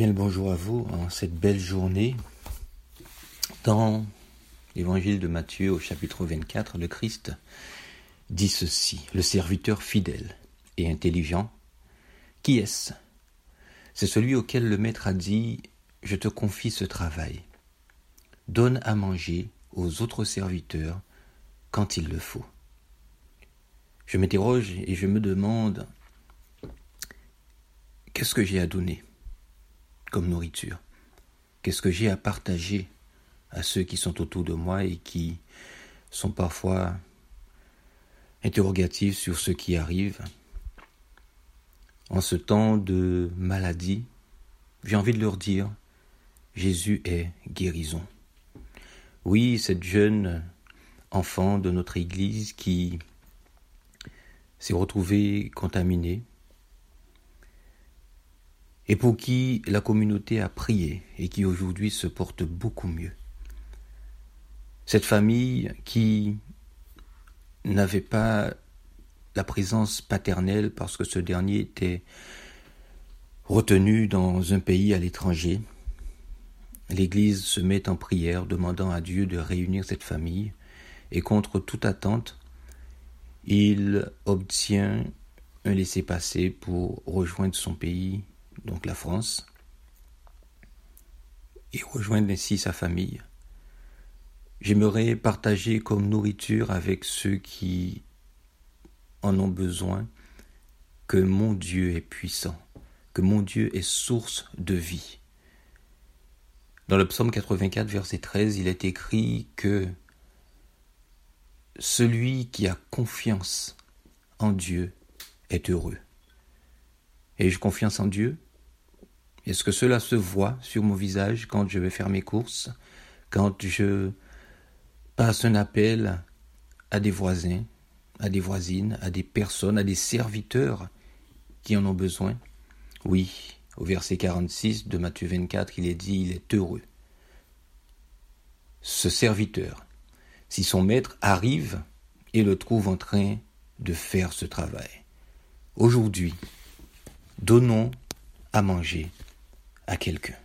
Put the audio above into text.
Bien le bonjour à vous en cette belle journée. Dans l'évangile de Matthieu au chapitre 24, le Christ dit ceci, le serviteur fidèle et intelligent, qui est-ce? C'est celui auquel le maître a dit, je te confie ce travail. Donne à manger aux autres serviteurs quand il le faut. Je m'interroge et je me demande, qu'est-ce que j'ai à donner? Comme nourriture Qu'est-ce que j'ai à partager à ceux qui sont autour de moi et qui sont parfois interrogatifs sur ce qui arrive? En ce temps de maladie, j'ai envie de leur dire, Jésus est guérison. Oui, cette jeune enfant de notre Église qui s'est retrouvée contaminée, et pour qui la communauté a prié et qui aujourd'hui se porte beaucoup mieux. Cette famille qui n'avait pas la présence paternelle parce que ce dernier était retenu dans un pays à l'étranger, l'Église se met en prière demandant à Dieu de réunir cette famille et contre toute attente, il obtient un laissez-passer pour rejoindre son pays donc la France, et rejoindre ainsi sa famille. J'aimerais partager comme nourriture avec ceux qui en ont besoin que mon Dieu est puissant, que mon Dieu est source de vie. Dans le psaume 84, verset 13, il est écrit que celui qui a confiance en Dieu est heureux. Ai-je confiance en Dieu? Est-ce que cela se voit sur mon visage quand je vais faire mes courses, quand je passe un appel à des voisins, à des voisines, à des personnes, à des serviteurs qui en ont besoin? Oui, au verset 46 de Matthieu 24, il est dit, il est heureux. Ce serviteur, si son maître arrive et le trouve en train de faire ce travail. Aujourd'hui, donnons à manger à quelqu'un.